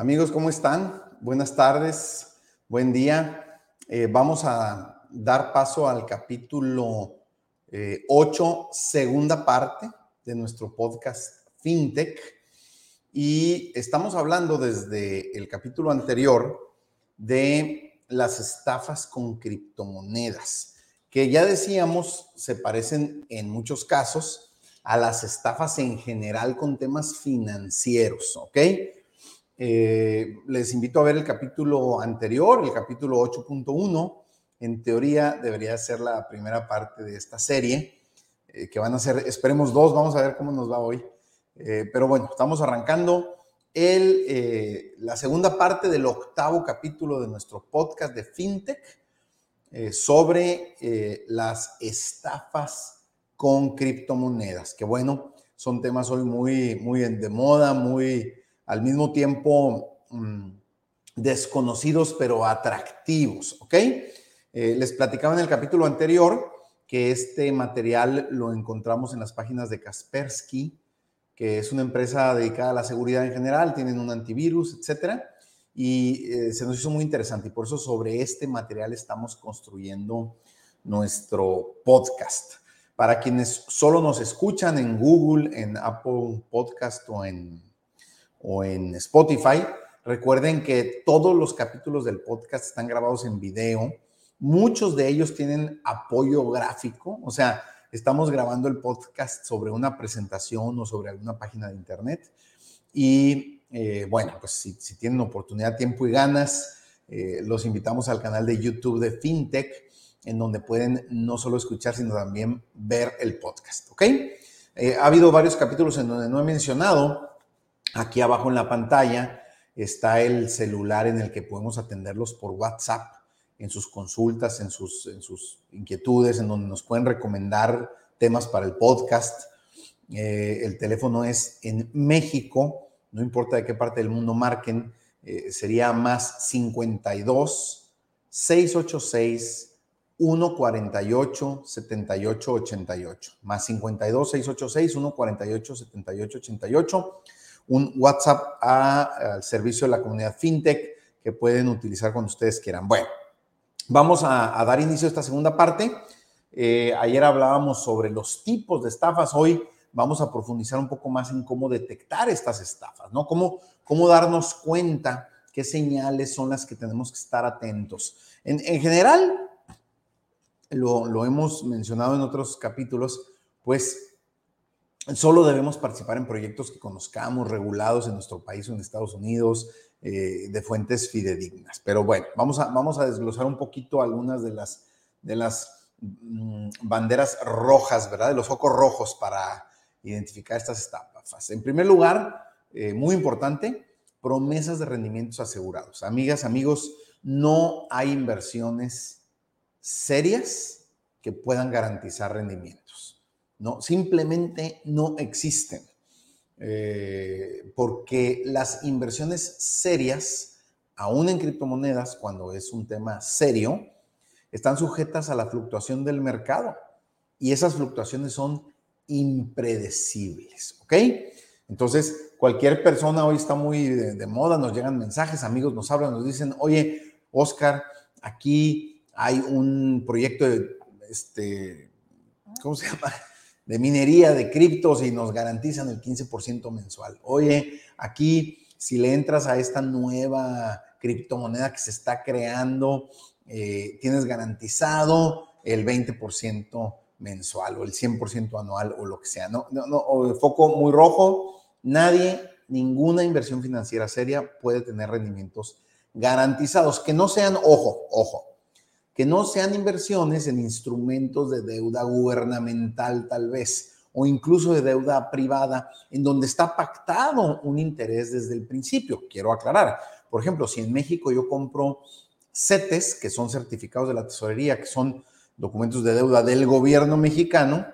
Amigos, ¿cómo están? Buenas tardes, buen día. Eh, vamos a dar paso al capítulo 8, eh, segunda parte de nuestro podcast FinTech. Y estamos hablando desde el capítulo anterior de las estafas con criptomonedas, que ya decíamos se parecen en muchos casos a las estafas en general con temas financieros, ¿ok? Eh, les invito a ver el capítulo anterior, el capítulo 8.1. En teoría debería ser la primera parte de esta serie, eh, que van a ser, esperemos dos, vamos a ver cómo nos va hoy. Eh, pero bueno, estamos arrancando la segunda parte del octavo capítulo de nuestro podcast de FinTech sobre las estafas con criptomonedas, que bueno, son temas hoy muy, muy de moda, muy al mismo tiempo mm, desconocidos pero atractivos, ¿ok? Eh, les platicaba en el capítulo anterior que este material lo encontramos en las páginas de Kaspersky, que es una empresa dedicada a la seguridad en general, tienen un antivirus, etcétera, y eh, se nos hizo muy interesante y por eso sobre este material estamos construyendo nuestro podcast. Para quienes solo nos escuchan en Google, en Apple Podcast o en o en Spotify. Recuerden que todos los capítulos del podcast están grabados en video. Muchos de ellos tienen apoyo gráfico, o sea, estamos grabando el podcast sobre una presentación o sobre alguna página de internet. Y eh, bueno, pues si, tienen oportunidad, tiempo y ganas, eh, los invitamos al canal de YouTube de FinTech, en donde pueden no solo escuchar, sino también ver el podcast, ¿ok? Eh, ha habido varios capítulos en donde no he mencionado Aquí abajo en la pantalla está el celular en el que podemos atenderlos por WhatsApp en sus consultas, en sus, inquietudes, en donde nos pueden recomendar temas para el podcast. Eh, el teléfono es en México, no importa de qué parte del mundo marquen, eh, sería más 52 686 148 78 88. Más 52 686 148 78 88 un WhatsApp al servicio de la comunidad FinTech que pueden utilizar cuando ustedes quieran. Bueno, vamos a, dar inicio a esta segunda parte. Eh, ayer hablábamos sobre los tipos de estafas. Hoy vamos a profundizar un poco más en cómo detectar estas estafas, ¿no? Cómo, cómo darnos cuenta qué señales son las que tenemos que estar atentos. En, general, lo, lo hemos mencionado en otros capítulos, pues Solo debemos participar en proyectos que conozcamos, regulados en nuestro país o en Estados Unidos, eh, de fuentes fidedignas. Pero bueno, vamos a, desglosar un poquito algunas de las, de las mm, banderas rojas, ¿verdad? De los focos rojos para identificar estas estafas. En primer lugar, eh, muy importante, promesas de rendimientos asegurados. Amigas, amigos, no hay inversiones serias que puedan garantizar rendimientos. ¿No? Simplemente no existen. Eh, porque las inversiones serias, aún en criptomonedas, cuando es un tema serio, están sujetas a la fluctuación del mercado y esas fluctuaciones son impredecibles, ¿ok? Entonces, cualquier persona hoy está muy de, moda, nos llegan mensajes, amigos nos hablan, nos dicen, oye, Oscar, aquí hay un proyecto de, este, ¿cómo se llama? De minería de criptos y nos garantizan el 15% mensual. Oye, aquí si le entras a esta nueva criptomoneda que se está creando, eh, tienes garantizado el 20% mensual o el 100% anual o lo que sea. No, no, no, foco muy rojo, nadie, ninguna inversión financiera seria puede tener rendimientos garantizados, que no sean, ojo, ojo, que no sean inversiones en instrumentos de deuda gubernamental tal vez, o incluso de deuda privada, en donde está pactado un interés desde el principio. Quiero aclarar, por ejemplo, si en México yo compro CETES, que son certificados de la tesorería, que son documentos de deuda del gobierno mexicano,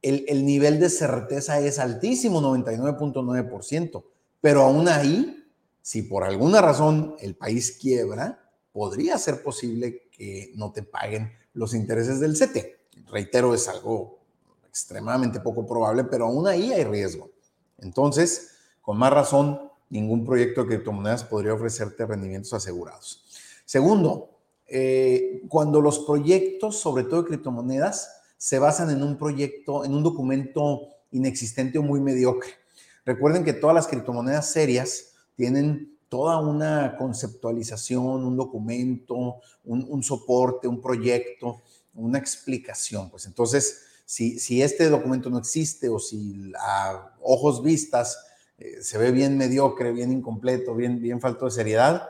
el, el nivel de certeza es altísimo, 99.9%, pero aún ahí, si por alguna razón el país quiebra, podría ser posible que no te paguen los intereses del CETE. Reitero, es algo extremadamente poco probable, pero aún ahí hay riesgo. Entonces, con más razón, ningún proyecto de criptomonedas podría ofrecerte rendimientos asegurados. Segundo, eh, cuando los proyectos, sobre todo de criptomonedas, se basan en un proyecto, en un documento inexistente o muy mediocre. Recuerden que todas las criptomonedas serias tienen toda una conceptualización, un documento, un, soporte, un proyecto, una explicación. Pues entonces, si, si, este documento no existe o si a ojos vistas eh, se ve bien mediocre, bien incompleto, bien, bien falto de seriedad,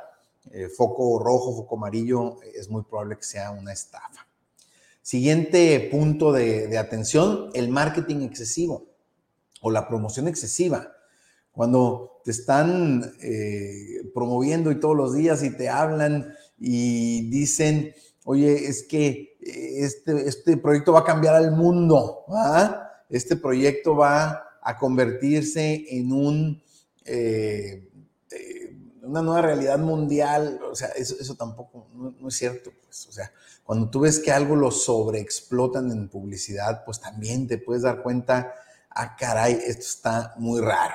eh, foco rojo, foco amarillo, es muy probable que sea una estafa. Siguiente punto de, atención, el marketing excesivo o la promoción excesiva. Cuando te están eh, promoviendo y todos los días y te hablan y dicen, oye, es que este, este proyecto va a cambiar al mundo, este proyecto va a convertirse en un eh, una nueva realidad mundial, o sea, eso, tampoco, no, es cierto, pues, o sea, cuando tú ves que algo lo sobreexplotan en publicidad, pues también te puedes dar cuenta, ah, caray, esto está muy raro,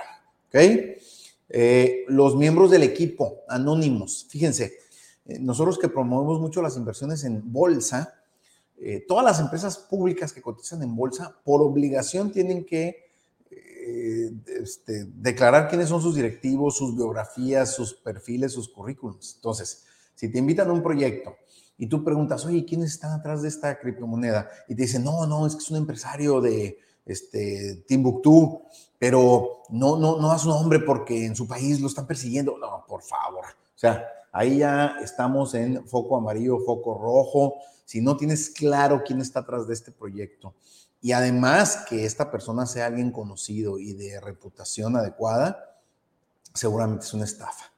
¿ok? Eh, los miembros del equipo anónimos, fíjense, eh, nosotros que promovemos mucho las inversiones en bolsa, eh, todas las empresas públicas que cotizan en bolsa, por obligación tienen que este, declarar quiénes son sus directivos, sus biografías, sus perfiles, sus currículums. Entonces, si te invitan a un proyecto y tú preguntas, oye, ¿quiénes están atrás de esta criptomoneda? Y te dicen, no, no, es que es un empresario de este, Timbuktu, pero no, no, no su nombre porque en su país lo están persiguiendo. No, por favor. O sea, ahí ya estamos en foco amarillo, foco rojo. Si no tienes claro quién está atrás de este proyecto, y además que esta persona sea alguien conocido y de reputación adecuada, seguramente es una estafa.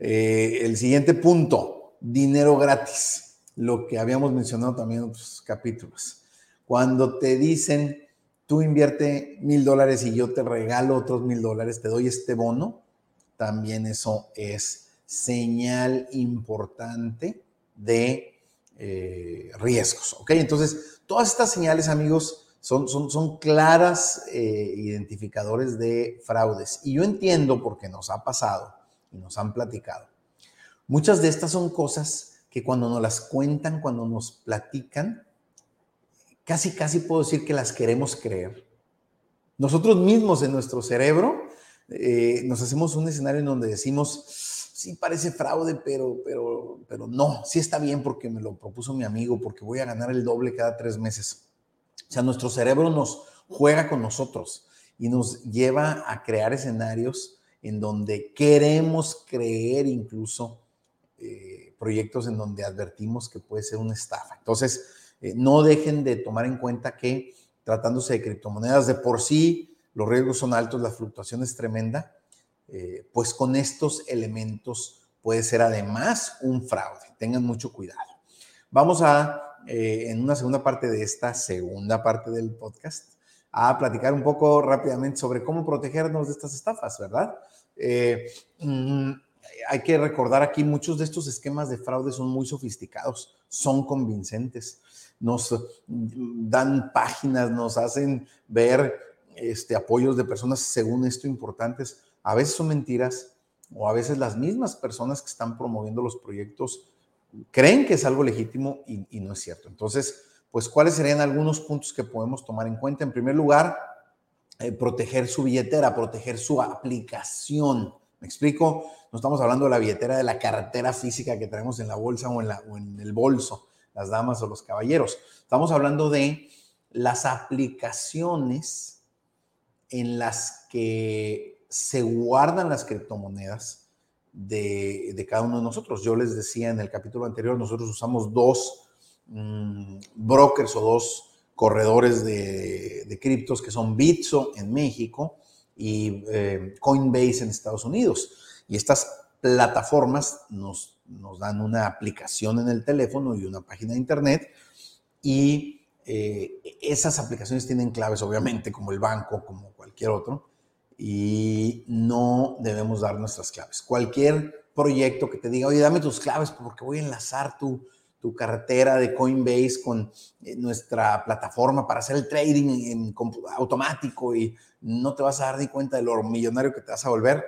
Eh, el siguiente punto, dinero gratis, lo que habíamos mencionado también en otros capítulos. Cuando te dicen, tú invierte mil dólares y yo te regalo otros mil dólares, te doy este bono, también eso es señal importante de eh, riesgos. ¿Ok? Entonces, todas estas señales, amigos, son, son, claras eh, identificadores de fraudes. Y yo entiendo porque nos ha pasado y nos han platicado. Muchas de estas son cosas que cuando nos las cuentan, cuando nos platican, casi, casi puedo decir que las queremos creer. Nosotros mismos en nuestro cerebro eh, nos hacemos un escenario en donde decimos, sí parece fraude, pero, pero, pero no, sí está bien porque me lo propuso mi amigo, porque voy a ganar el doble cada tres meses. O sea, nuestro cerebro nos juega con nosotros y nos lleva a crear escenarios en donde queremos creer incluso eh, proyectos en donde advertimos que puede ser una estafa. Entonces, eh, no dejen de tomar en cuenta que tratándose de criptomonedas de por sí, los riesgos son altos, la fluctuación es tremenda, eh, pues con estos elementos puede ser además un fraude. Tengan mucho cuidado. Vamos a eh, en una segunda parte de esta segunda parte del podcast a platicar un poco rápidamente sobre cómo protegernos de estas estafas, ¿verdad? Mm, hay que recordar aquí, muchos de estos esquemas de fraude son muy sofisticados, son convincentes, nos dan páginas, nos hacen ver este, apoyos de personas según esto importantes. A veces son mentiras o a veces las mismas personas que están promoviendo los proyectos creen que es algo legítimo y, no es cierto. Entonces, pues, ¿cuáles serían algunos puntos que podemos tomar en cuenta? En primer lugar, eh, proteger su billetera, proteger su aplicación. ¿Me explico? No estamos hablando de la billetera de la cartera física que traemos en la bolsa o en, la, o en el bolso, las damas o los caballeros. Estamos hablando de las aplicaciones en las que se guardan las criptomonedas de, cada uno de nosotros. Yo les decía en el capítulo anterior, nosotros usamos dos mm, brokers o dos corredores de, criptos que son Bitso en México y eh, Coinbase en Estados Unidos. Y estas plataformas nos, nos, dan una aplicación en el teléfono y una página de internet y eh, esas aplicaciones tienen claves, obviamente, como el banco, como cualquier otro, y no debemos dar nuestras claves. Cualquier proyecto que te diga, oye, dame tus claves porque voy a enlazar tu, tu cartera de Coinbase con eh, nuestra plataforma para hacer el trading automático y no te vas a dar ni cuenta de lo millonario que te vas a volver.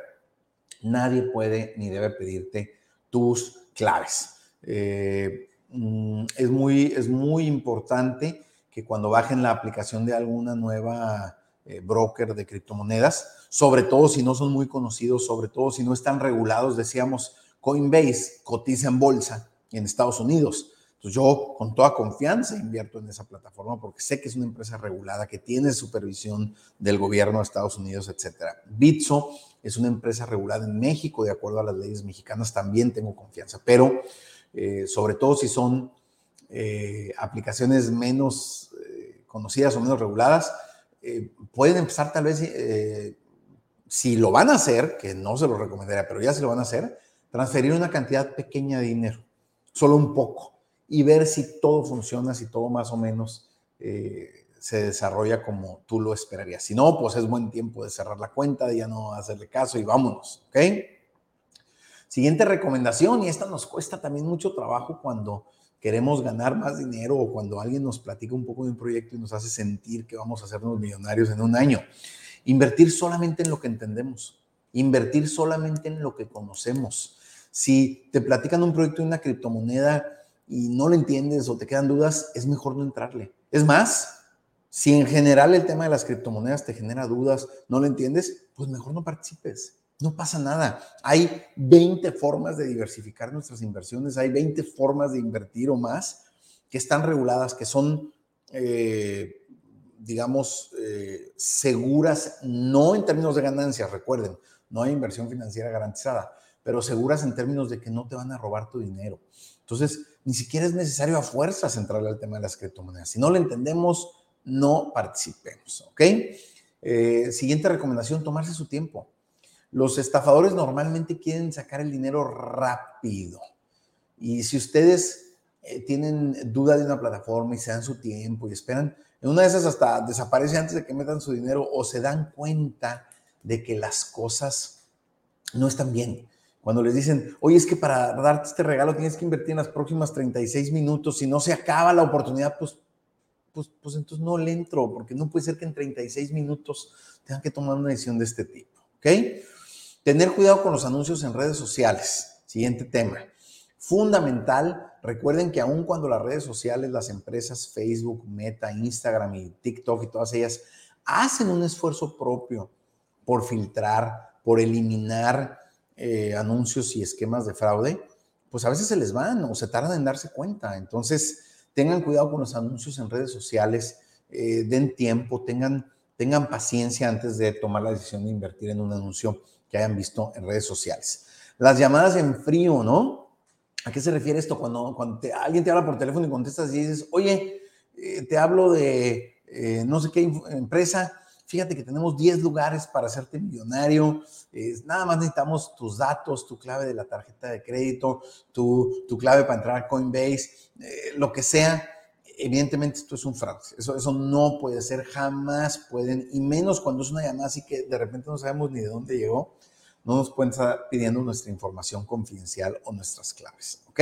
nadie puede ni debe pedirte tus claves. Eh, mm, es, muy, es muy importante que cuando bajen la aplicación de alguna nueva eh, broker de criptomonedas, sobre todo si no son muy conocidos, sobre todo si no están regulados, decíamos, Coinbase cotiza en bolsa en Estados Unidos. Entonces yo con toda confianza invierto en esa plataforma porque sé que es una empresa regulada que tiene supervisión del gobierno de Estados Unidos, etcétera. Bitso es una empresa regulada en México de acuerdo a las leyes mexicanas, también tengo confianza, pero eh, sobre todo si son eh, aplicaciones menos eh, conocidas o menos reguladas, pueden empezar tal vez, si lo van a hacer, que no se lo recomendaría, pero ya si lo van a hacer, transferir una cantidad pequeña de dinero, solo un poco, y ver si todo funciona, si todo más o menos se desarrolla como tú lo esperarías. Si no, pues es buen tiempo de cerrar la cuenta, de ya no hacerle caso y vámonos, ¿ok? Siguiente recomendación, y esta nos cuesta también mucho trabajo cuando queremos ganar más dinero o cuando alguien nos platica un poco de un proyecto y nos hace sentir que vamos a hacernos millonarios en un año. Invertir solamente en lo que entendemos, invertir solamente en lo que conocemos. Si te platican un proyecto de una criptomoneda y no lo entiendes o te quedan dudas, es mejor no entrarle. Es más, si en general el tema de las criptomonedas te genera dudas, no lo entiendes, pues mejor no participes. No pasa nada. Hay 20 formas de diversificar nuestras inversiones, hay 20 formas de invertir o más que están reguladas, que son, eh, digamos, eh, seguras, no en términos de ganancias, recuerden, no hay inversión financiera garantizada, pero seguras en términos de que no te van a robar tu dinero. Entonces, ni siquiera es necesario a fuerzas entrar al tema de las criptomonedas. Si no lo entendemos, no participemos, ¿ok? Eh, siguiente recomendación, tomarse su tiempo. Los estafadores normalmente quieren sacar el dinero rápido. Y si ustedes eh, tienen duda de una plataforma y se dan su tiempo y esperan, en una de esas hasta desaparece antes de que metan su dinero o se dan cuenta de que las cosas no están bien. Cuando les dicen, oye, es que para darte este regalo tienes que invertir en las próximas 36 minutos, si no se acaba la oportunidad, pues pues, pues, entonces no le entro, porque no puede ser que en 36 minutos tengan que tomar una decisión de este tipo, ¿ok? Tener cuidado con los anuncios en redes sociales. Siguiente tema. Fundamental, recuerden que aun cuando las redes sociales, las empresas Facebook, Meta, Instagram y TikTok y todas ellas hacen un esfuerzo propio por filtrar, por eliminar eh, anuncios y esquemas de fraude, pues a veces se les van o se tardan en darse cuenta. Entonces, tengan cuidado con los anuncios en redes sociales, eh, den tiempo, tengan, tengan paciencia antes de tomar la decisión de invertir en un anuncio que hayan visto en redes sociales. Las llamadas en frío, ¿no? ¿A qué se refiere esto? Cuando, cuando alguien te habla por teléfono y contestas y dices, oye, eh, te hablo de eh, no sé qué empresa, fíjate que tenemos 10 lugares para hacerte millonario, nada más necesitamos tus datos, tu clave de la tarjeta de crédito, tu, tu clave para entrar a Coinbase eh, lo que sea, evidentemente esto es un fraude. Eso, eso no puede ser, jamás pueden, y menos cuando es una llamada así que de repente no sabemos ni de dónde llegó, no nos pueden estar pidiendo nuestra información confidencial o nuestras claves, ¿ok?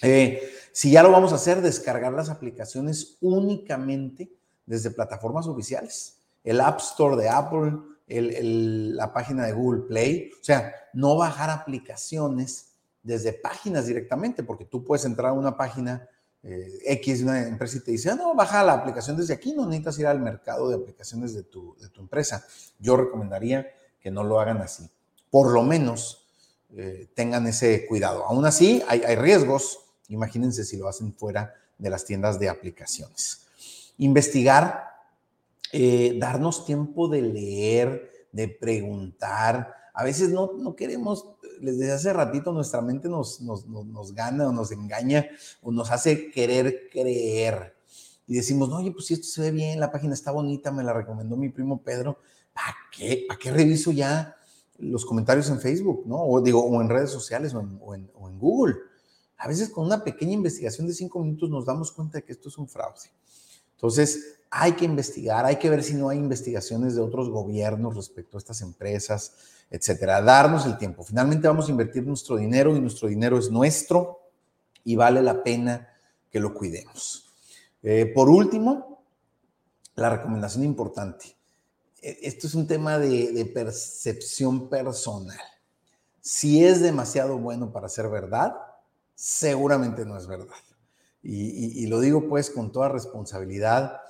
Eh, si ya lo vamos a hacer, descargar las aplicaciones únicamente desde plataformas oficiales, el App Store de Apple, la página de Google Play, o sea, no bajar aplicaciones desde páginas directamente, porque tú puedes entrar a una página eh, X una empresa y te dice, ah, no, baja la aplicación desde aquí, no necesitas ir al mercado de aplicaciones de tu, de tu empresa. Yo recomendaría que no lo hagan así. Por lo menos eh, tengan ese cuidado. Aún así, hay riesgos. Imagínense si lo hacen fuera de las tiendas de aplicaciones. Investigar, eh, darnos tiempo de leer, de preguntar. A veces no, no queremos les decía hace ratito, nuestra mente nos, nos, nos, gana o nos engaña o nos hace querer creer. Y decimos, no, oye, pues si esto se ve bien, la página está bonita, me la recomendó mi primo Pedro, ¿para qué? ¿Para qué reviso ya los comentarios en Facebook, no? O digo, o en redes sociales o en, o en, o en Google. A veces con una pequeña investigación de cinco minutos nos damos cuenta de que esto es un fraude. Entonces, hay que investigar, hay que ver si no hay investigaciones de otros gobiernos respecto a estas empresas, etcétera. Darnos el tiempo. Finalmente vamos a invertir nuestro dinero y nuestro dinero es nuestro y vale la pena que lo cuidemos. Eh, por último, la recomendación importante. E, esto es un tema de, de percepción personal. Si es demasiado bueno para ser verdad, seguramente no es verdad. Y, lo digo pues con toda responsabilidad.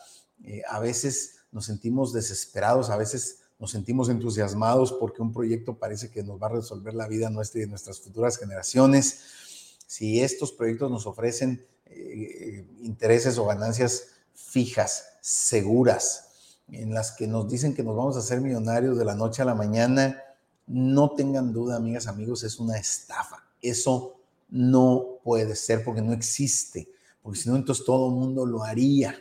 Eh, a veces nos sentimos desesperados, a veces nos sentimos entusiasmados porque un proyecto parece que nos va a resolver la vida nuestra y de nuestras futuras generaciones. Si estos proyectos nos ofrecen eh, intereses o ganancias fijas, seguras, en las que nos dicen que nos vamos a hacer millonarios de la noche a la mañana, no tengan duda, amigas, amigos, es una estafa. Eso no puede ser porque no existe, porque si no, entonces todo el mundo lo haría.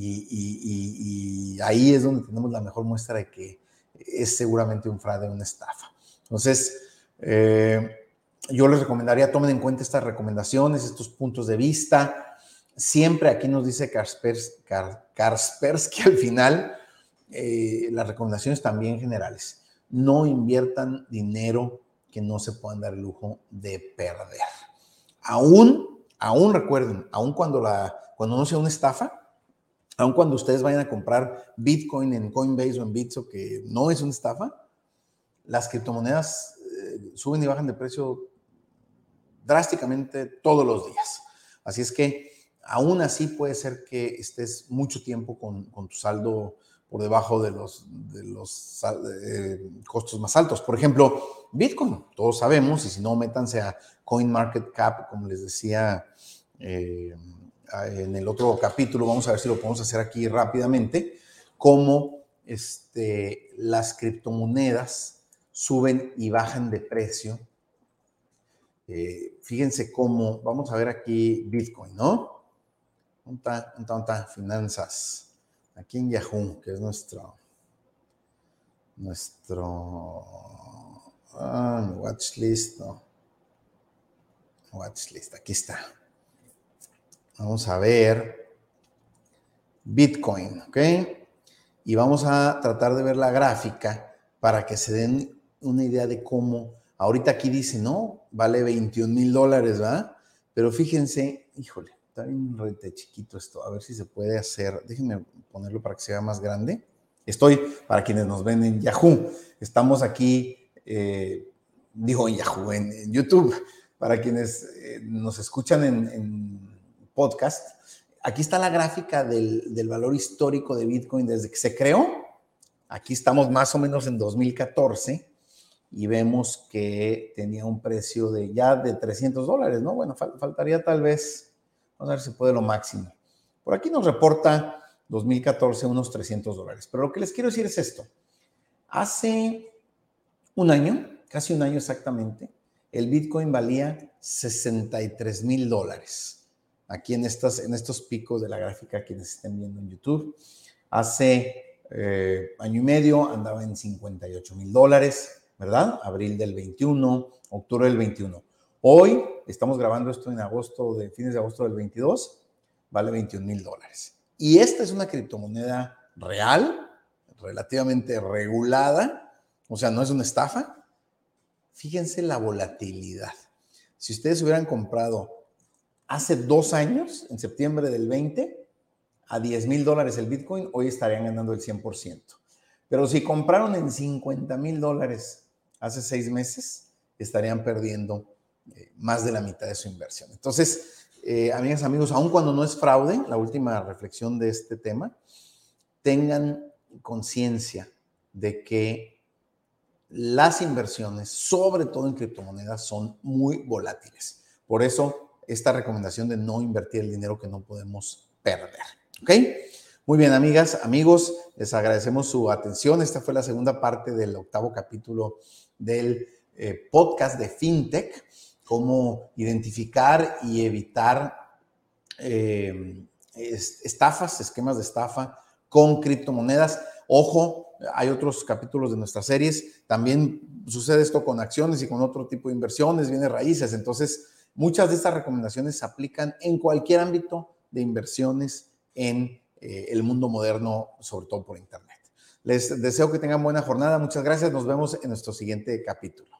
Y, ahí es donde tenemos la mejor muestra de que es seguramente un fraude, una estafa. Entonces, eh, yo les recomendaría, tomen en cuenta estas recomendaciones, estos puntos de vista. Siempre aquí nos dice Kaspersky al final, eh, las recomendaciones también generales. No inviertan dinero que no se puedan dar el lujo de perder. Aún, aún recuerden, aún cuando, la, cuando no sea una estafa, aún cuando ustedes vayan a comprar Bitcoin en Coinbase o en Bitso, que no es una estafa, las criptomonedas eh, suben y bajan de precio drásticamente todos los días. Así es que aún así puede ser que estés mucho tiempo con, tu saldo por debajo de los, de los eh, costos más altos. Por ejemplo, Bitcoin, todos sabemos, y si no, métanse a CoinMarketCap, como les decía eh, en el otro capítulo, vamos a ver si lo podemos hacer aquí rápidamente, cómo este, las criptomonedas suben y bajan de precio. Eh, fíjense cómo, vamos a ver aquí Bitcoin, ¿no? ¿Dónde está? Finanzas aquí en Yahoo, que es nuestro, nuestro ah, watchlist, no. Watchlist, aquí está. Vamos a ver Bitcoin, ¿ok? Y vamos a tratar de ver la gráfica para que se den una idea de cómo, ahorita aquí dice, no, vale 21 mil dólares, ¿verdad? Pero fíjense, híjole, está bien rete chiquito esto, a ver si se puede hacer, déjenme ponerlo para que sea más grande. Estoy, para quienes nos ven en Yahoo, estamos aquí, eh, digo en Yahoo, en, YouTube, para quienes eh, nos escuchan en, podcast, aquí está la gráfica del, valor histórico de Bitcoin desde que se creó. Aquí estamos más o menos en 2014 y vemos que tenía un precio de ya de 300 dólares, ¿no? Bueno, faltaría tal vez, vamos a ver si puede lo máximo. Por aquí nos reporta 2014 unos 300 dólares. Pero lo que les quiero decir es esto. Hace un año, casi un año exactamente, el Bitcoin valía 63 mil dólares. Aquí en, estas, en estos picos de la gráfica, quienes estén viendo en YouTube. Hace eh, año y medio andaba en 58 mil dólares, ¿verdad? Abril del 21, octubre del 21. Hoy, estamos grabando esto en agosto, fines de agosto del 22, vale 21 mil dólares. Y esta es una criptomoneda real, relativamente regulada, o sea, no es una estafa. Fíjense la volatilidad. Si ustedes hubieran comprado hace dos años, en septiembre del 20, a 10 mil dólares el Bitcoin, hoy estarían ganando el 100%. Pero si compraron en 50 mil dólares hace seis meses, estarían perdiendo eh, más de la mitad de su inversión. Entonces, eh, amigas, amigos, aun cuando no es fraude, la última reflexión de este tema, tengan conciencia de que las inversiones, sobre todo en criptomonedas, son muy volátiles. Por eso, esta recomendación de no invertir el dinero que no podemos perder. ¿Ok? Muy bien, amigas, amigos, les agradecemos su atención. Esta fue la segunda parte del octavo capítulo del eh, podcast de FinTech cómo identificar y evitar eh, estafas, esquemas de estafa con criptomonedas. Ojo, hay otros capítulos de nuestras series. También sucede esto con acciones y con otro tipo de inversiones, bienes raíces. Entonces, muchas de estas recomendaciones se aplican en cualquier ámbito de inversiones en eh, el mundo moderno, sobre todo por Internet. Les deseo que tengan buena jornada. Muchas gracias. Nos vemos en nuestro siguiente capítulo.